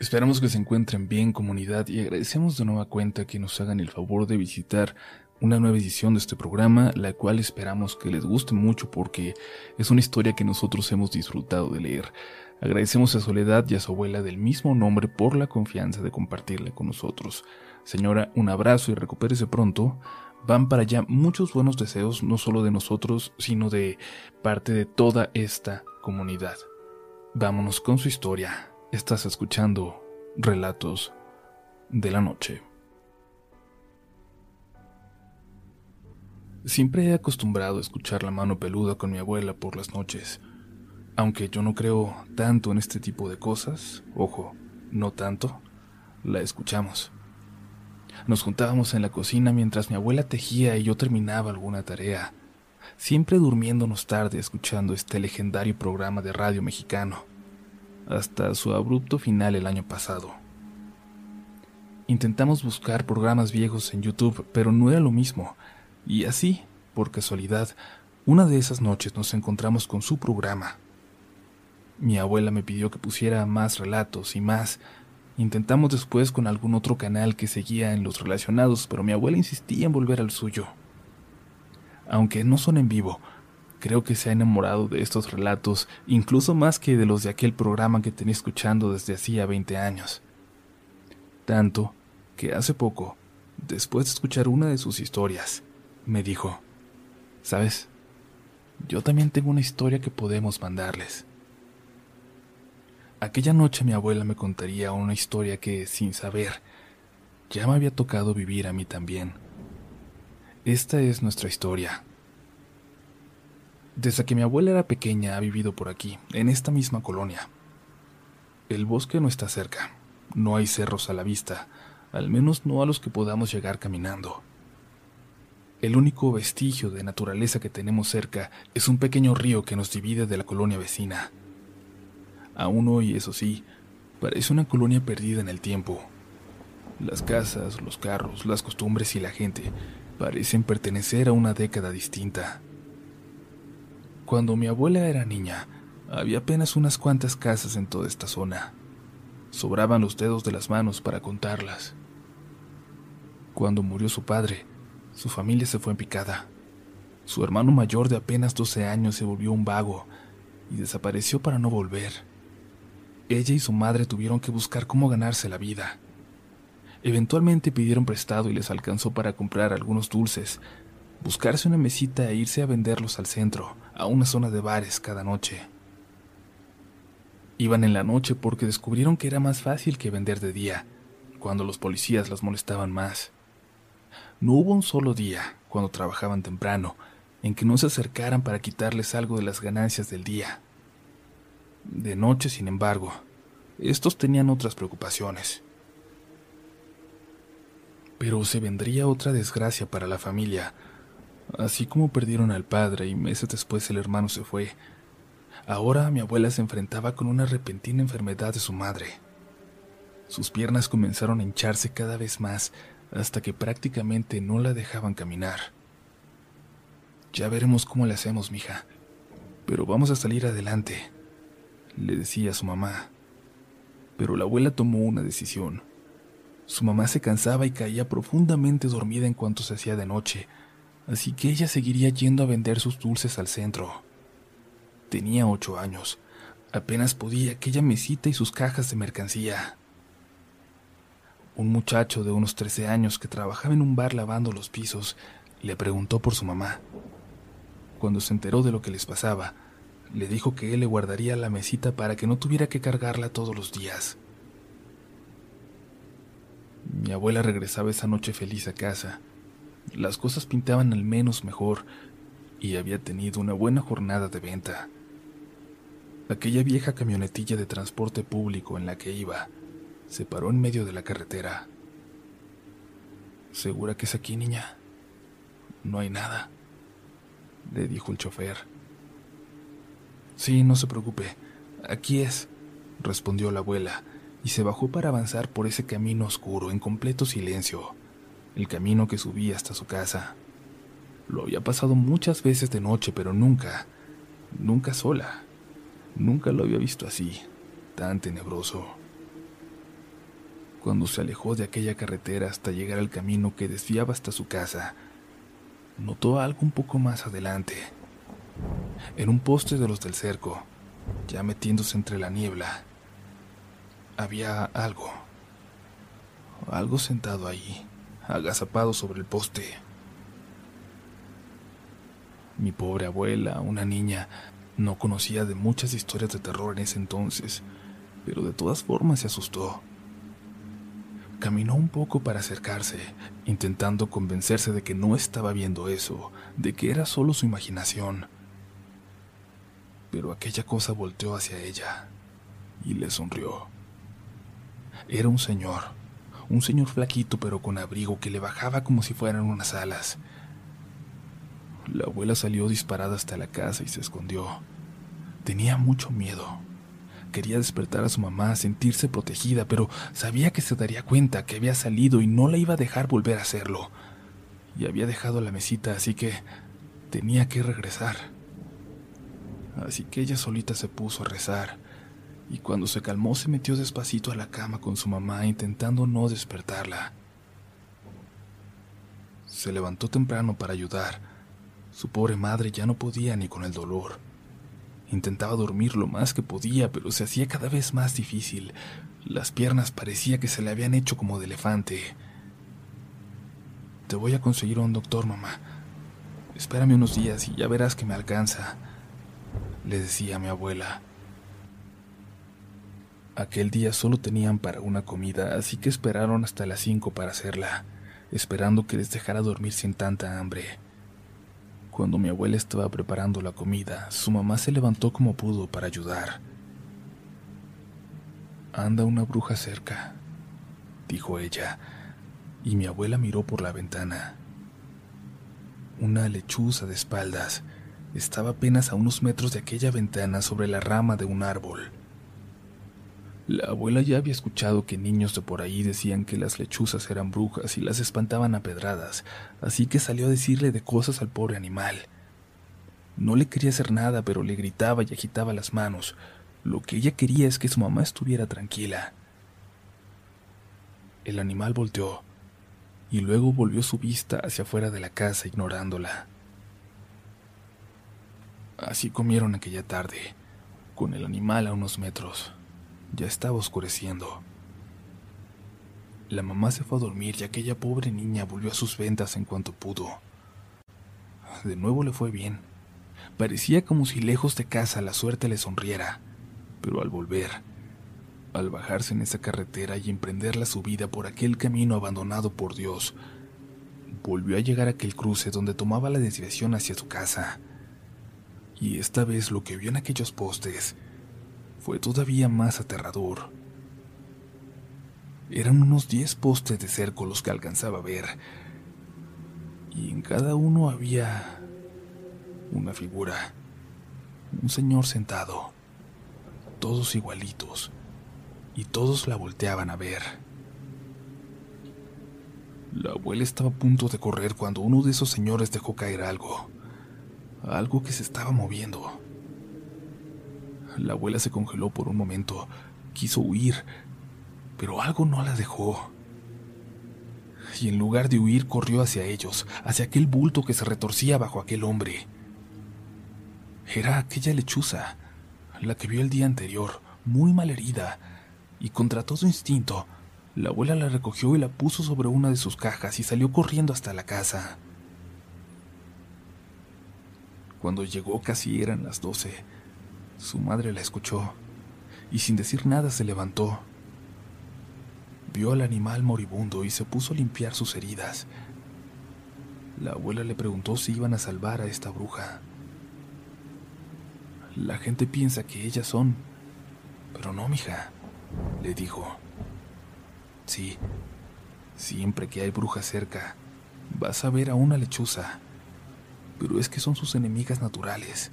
Esperamos que se encuentren bien comunidad y agradecemos de nueva cuenta que nos hagan el favor de visitar una nueva edición de este programa, la cual esperamos que les guste mucho porque es una historia que nosotros hemos disfrutado de leer. Agradecemos a Soledad y a su abuela del mismo nombre por la confianza de compartirla con nosotros. Señora, un abrazo y recupérese pronto. Van para allá muchos buenos deseos, no solo de nosotros, sino de parte de toda esta comunidad. Vámonos con su historia. Estás escuchando Relatos de la Noche. Siempre he acostumbrado a escuchar la mano peluda con mi abuela por las noches. Aunque yo no creo tanto en este tipo de cosas, ojo, no tanto, la escuchamos. Nos juntábamos en la cocina mientras mi abuela tejía y yo terminaba alguna tarea, siempre durmiéndonos tarde escuchando este legendario programa de radio mexicano hasta su abrupto final el año pasado. Intentamos buscar programas viejos en YouTube, pero no era lo mismo, y así, por casualidad, una de esas noches nos encontramos con su programa. Mi abuela me pidió que pusiera más relatos y más. Intentamos después con algún otro canal que seguía en los relacionados, pero mi abuela insistía en volver al suyo. Aunque no son en vivo, Creo que se ha enamorado de estos relatos, incluso más que de los de aquel programa que tenía escuchando desde hacía 20 años. Tanto que hace poco, después de escuchar una de sus historias, me dijo, ¿sabes? Yo también tengo una historia que podemos mandarles. Aquella noche mi abuela me contaría una historia que, sin saber, ya me había tocado vivir a mí también. Esta es nuestra historia desde que mi abuela era pequeña ha vivido por aquí, en esta misma colonia. El bosque no está cerca, no hay cerros a la vista, al menos no a los que podamos llegar caminando. El único vestigio de naturaleza que tenemos cerca es un pequeño río que nos divide de la colonia vecina. Aún hoy, eso sí, parece una colonia perdida en el tiempo. Las casas, los carros, las costumbres y la gente parecen pertenecer a una década distinta. Cuando mi abuela era niña, había apenas unas cuantas casas en toda esta zona. Sobraban los dedos de las manos para contarlas. Cuando murió su padre, su familia se fue en picada. Su hermano mayor de apenas 12 años se volvió un vago y desapareció para no volver. Ella y su madre tuvieron que buscar cómo ganarse la vida. Eventualmente pidieron prestado y les alcanzó para comprar algunos dulces, buscarse una mesita e irse a venderlos al centro, a una zona de bares cada noche. Iban en la noche porque descubrieron que era más fácil que vender de día, cuando los policías las molestaban más. No hubo un solo día, cuando trabajaban temprano, en que no se acercaran para quitarles algo de las ganancias del día. De noche, sin embargo, estos tenían otras preocupaciones. Pero se vendría otra desgracia para la familia, Así como perdieron al padre y meses después el hermano se fue, ahora mi abuela se enfrentaba con una repentina enfermedad de su madre. Sus piernas comenzaron a hincharse cada vez más hasta que prácticamente no la dejaban caminar. Ya veremos cómo le hacemos, mija, pero vamos a salir adelante, le decía a su mamá. Pero la abuela tomó una decisión. Su mamá se cansaba y caía profundamente dormida en cuanto se hacía de noche, así que ella seguiría yendo a vender sus dulces al centro. Tenía ocho años, apenas podía aquella mesita y sus cajas de mercancía. Un muchacho de unos trece años que trabajaba en un bar lavando los pisos le preguntó por su mamá. Cuando se enteró de lo que les pasaba, le dijo que él le guardaría la mesita para que no tuviera que cargarla todos los días. Mi abuela regresaba esa noche feliz a casa las cosas pintaban al menos mejor y había tenido una buena jornada de venta. Aquella vieja camionetilla de transporte público en la que iba se paró en medio de la carretera. ¿Segura que es aquí, niña? No hay nada, le dijo el chofer. Sí, no se preocupe, aquí es, respondió la abuela, y se bajó para avanzar por ese camino oscuro en completo silencio el camino que subía hasta su casa. Lo había pasado muchas veces de noche, pero nunca, nunca sola. Nunca lo había visto así, tan tenebroso. Cuando se alejó de aquella carretera hasta llegar al camino que desviaba hasta su casa, notó algo un poco más adelante. En un poste de los del cerco, ya metiéndose entre la niebla, había algo. Algo sentado ahí, agazapado sobre el poste. Mi pobre abuela, una niña, no conocía de muchas historias de terror en ese entonces, pero de todas formas se asustó. Caminó un poco para acercarse, intentando convencerse de que no estaba viendo eso, de que era solo su imaginación. Pero aquella cosa volteó hacia ella y le sonrió. Era un señor, un señor flaquito pero con abrigo que le bajaba como si fueran unas alas. La abuela salió disparada hasta la casa y se escondió. Tenía mucho miedo. Quería despertar a su mamá, sentirse protegida, pero sabía que se daría cuenta que había salido y no la iba a dejar volver a hacerlo. Y había dejado la mesita, así que tenía que regresar. Así que ella solita se puso a rezar, y cuando se calmó se metió despacito a la cama con su mamá intentando no despertarla. Se levantó temprano para ayudar. Su pobre madre ya no podía ni con el dolor. Intentaba dormir lo más que podía, pero se hacía cada vez más difícil. Las piernas parecía que se le habían hecho como de elefante. Te voy a conseguir un doctor, mamá. Espérame unos días y ya verás que me alcanza, le decía a mi abuela. Aquel día solo tenían para una comida, así que esperaron hasta las cinco para hacerla, esperando que les dejara dormir sin tanta hambre. Cuando mi abuela estaba preparando la comida, su mamá se levantó como pudo para ayudar. Anda una bruja cerca, dijo ella, y mi abuela miró por la ventana. Una lechuza de espaldas estaba apenas a unos metros de aquella ventana sobre la rama de un árbol. La abuela ya había escuchado que niños de por ahí decían que las lechuzas eran brujas y las espantaban a pedradas, así que salió a decirle de cosas al pobre animal. No le quería hacer nada, pero le gritaba y agitaba las manos. Lo que ella quería es que su mamá estuviera tranquila. El animal volteó y luego volvió su vista hacia afuera de la casa ignorándola. Así comieron aquella tarde, con el animal a unos metros. Ya estaba oscureciendo. La mamá se fue a dormir y aquella pobre niña volvió a sus ventas en cuanto pudo. De nuevo le fue bien. Parecía como si lejos de casa la suerte le sonriera, pero al volver, al bajarse en esa carretera y emprender la subida por aquel camino abandonado por Dios, volvió a llegar a aquel cruce donde tomaba la desviación hacia su casa. Y esta vez lo que vio en aquellos postes fue todavía más aterrador. Eran unos diez postes de cerco los que alcanzaba a ver, y en cada uno había una figura, un señor sentado, todos igualitos, y todos la volteaban a ver. La abuela estaba a punto de correr cuando uno de esos señores dejó caer algo, algo que se estaba moviendo. La abuela se congeló por un momento. Quiso huir, pero algo no la dejó. Y en lugar de huir, corrió hacia ellos, hacia aquel bulto que se retorcía bajo aquel hombre. Era aquella lechuza, la que vio el día anterior, muy mal herida, y contra todo instinto, la abuela la recogió y la puso sobre una de sus cajas y salió corriendo hasta la casa. Cuando llegó casi eran las doce. Su madre la escuchó y sin decir nada se levantó. Vio al animal moribundo y se puso a limpiar sus heridas. La abuela le preguntó si iban a salvar a esta bruja. La gente piensa que ellas son, pero no, mija, le dijo. Sí, siempre que hay bruja cerca, vas a ver a una lechuza, pero es que son sus enemigas naturales.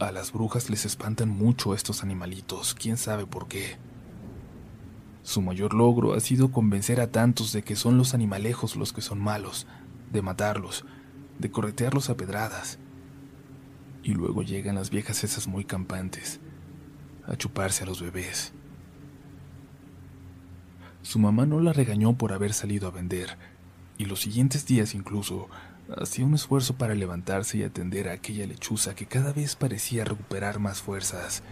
A las brujas les espantan mucho estos animalitos, quién sabe por qué. Su mayor logro ha sido convencer a tantos de que son los animalejos los que son malos, de matarlos, de corretearlos a pedradas. Y luego llegan las viejas esas muy campantes, a chuparse a los bebés. Su mamá no la regañó por haber salido a vender, y los siguientes días incluso hacía un esfuerzo para levantarse y atender a aquella lechuza que cada vez parecía recuperar más fuerzas.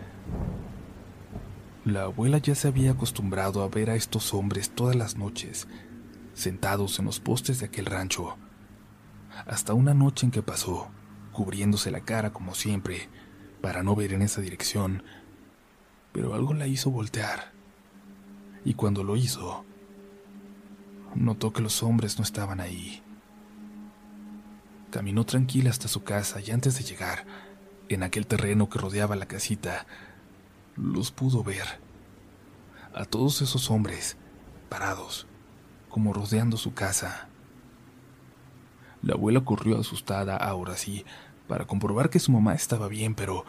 La abuela ya se había acostumbrado a ver a estos hombres todas las noches, sentados en los postes de aquel rancho, hasta una noche en que pasó, cubriéndose la cara como siempre, para no ver en esa dirección, pero algo la hizo voltear. Y cuando lo hizo, notó que los hombres no estaban ahí. Caminó tranquila hasta su casa y antes de llegar, en aquel terreno que rodeaba la casita, los pudo ver. A todos esos hombres, parados, como rodeando su casa. La abuela corrió asustada, ahora sí, para comprobar que su mamá estaba bien, pero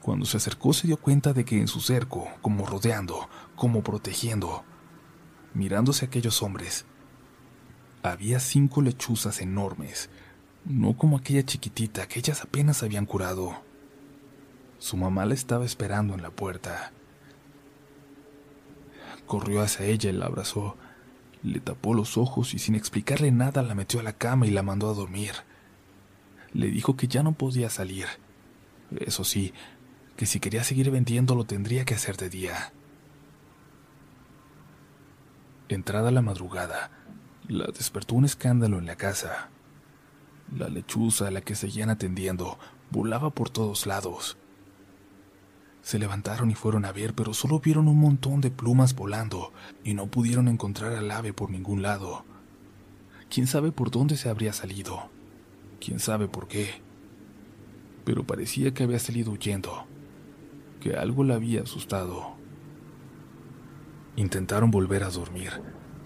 cuando se acercó se dio cuenta de que en su cerco, como rodeando, como protegiendo, mirándose a aquellos hombres, había cinco lechuzas enormes, no como aquella chiquitita que ellas apenas habían curado. Su mamá la estaba esperando en la puerta. Corrió hacia ella y la abrazó, le tapó los ojos y sin explicarle nada la metió a la cama y la mandó a dormir. Le dijo que ya no podía salir. Eso sí, que si quería seguir vendiendo lo tendría que hacer de día. Entrada la madrugada, la despertó un escándalo en la casa. La lechuza a la que seguían atendiendo volaba por todos lados. Se levantaron y fueron a ver, pero solo vieron un montón de plumas volando y no pudieron encontrar al ave por ningún lado. ¿Quién sabe por dónde se habría salido? ¿Quién sabe por qué? Pero parecía que había salido huyendo, que algo la había asustado. Intentaron volver a dormir.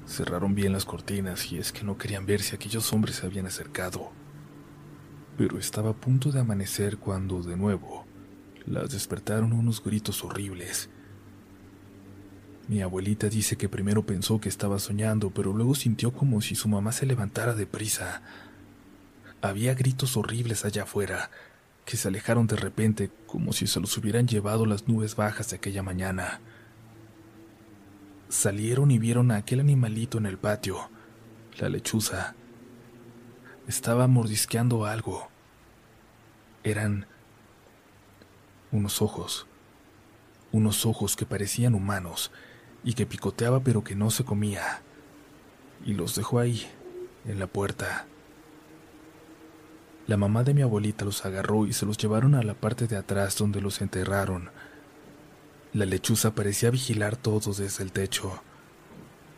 Cerraron bien las cortinas y es que no querían ver si aquellos hombres se habían acercado. Pero estaba a punto de amanecer cuando, de nuevo, las despertaron unos gritos horribles. Mi abuelita dice que primero pensó que estaba soñando, pero luego sintió como si su mamá se levantara deprisa. Había gritos horribles allá afuera, que se alejaron de repente como si se los hubieran llevado las nubes bajas de aquella mañana. Salieron y vieron a aquel animalito en el patio, la lechuza. Estaba mordisqueando algo. Eran unos ojos, unos ojos que parecían humanos y que picoteaba pero que no se comía. Y los dejó ahí, en la puerta. La mamá de mi abuelita los agarró y se los llevaron a la parte de atrás donde los enterraron. La lechuza parecía vigilar todo desde el techo.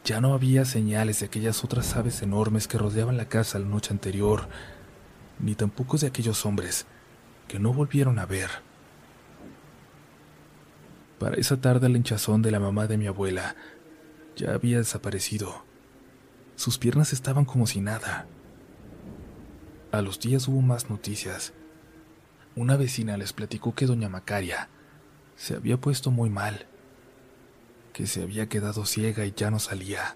Ya no había señales de aquellas otras aves enormes que rodeaban la casa la noche anterior, ni tampoco de aquellos hombres que no volvieron a ver. Para esa tarde el hinchazón de la mamá de mi abuela ya había desaparecido. Sus piernas estaban como si nada. A los días hubo más noticias. Una vecina les platicó que doña Macaria se había puesto muy mal, que se había quedado ciega y ya no salía.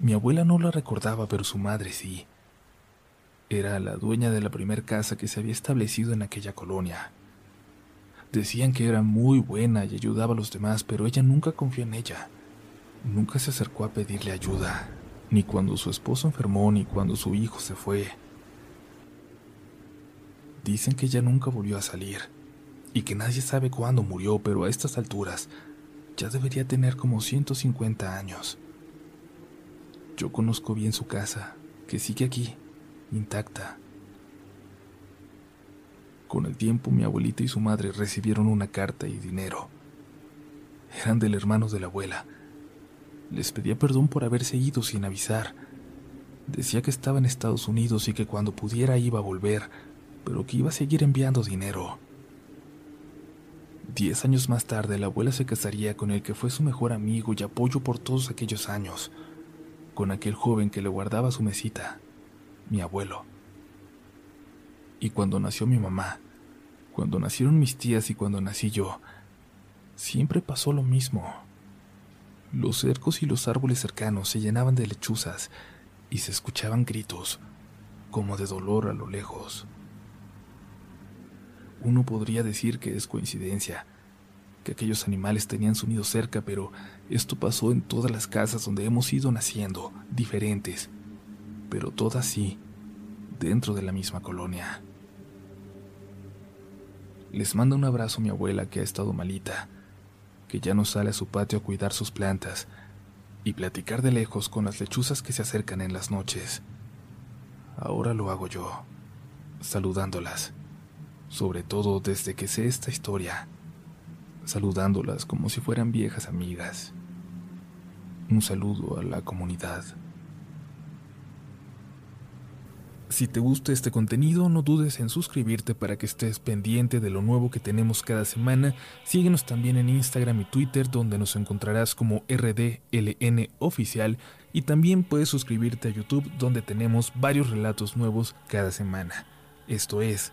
Mi abuela no la recordaba, pero su madre sí. Era la dueña de la primer casa que se había establecido en aquella colonia. Decían que era muy buena y ayudaba a los demás, pero ella nunca confió en ella. Nunca se acercó a pedirle ayuda, ni cuando su esposo enfermó, ni cuando su hijo se fue. Dicen que ella nunca volvió a salir, y que nadie sabe cuándo murió, pero a estas alturas ya debería tener como 150 años. Yo conozco bien su casa, que sigue aquí, intacta. Con el tiempo mi abuelita y su madre recibieron una carta y dinero. Eran del hermano de la abuela. Les pedía perdón por haberse ido sin avisar. Decía que estaba en Estados Unidos y que cuando pudiera iba a volver, pero que iba a seguir enviando dinero. Diez años más tarde la abuela se casaría con el que fue su mejor amigo y apoyo por todos aquellos años, con aquel joven que le guardaba su mesita, mi abuelo. Y cuando nació mi mamá, cuando nacieron mis tías y cuando nací yo, siempre pasó lo mismo. Los cercos y los árboles cercanos se llenaban de lechuzas y se escuchaban gritos, como de dolor a lo lejos. Uno podría decir que es coincidencia, que aquellos animales tenían su nido cerca, pero esto pasó en todas las casas donde hemos ido naciendo, diferentes, pero todas sí, dentro de la misma colonia. Les manda un abrazo a mi abuela que ha estado malita, que ya no sale a su patio a cuidar sus plantas y platicar de lejos con las lechuzas que se acercan en las noches. Ahora lo hago yo, saludándolas, sobre todo desde que sé esta historia, saludándolas como si fueran viejas amigas. Un saludo a la comunidad. Si te gusta este contenido, no dudes en suscribirte para que estés pendiente de lo nuevo que tenemos cada semana. Síguenos también en Instagram y Twitter, donde nos encontrarás como RDLN Oficial. Y también puedes suscribirte a YouTube, donde tenemos varios relatos nuevos cada semana. Esto es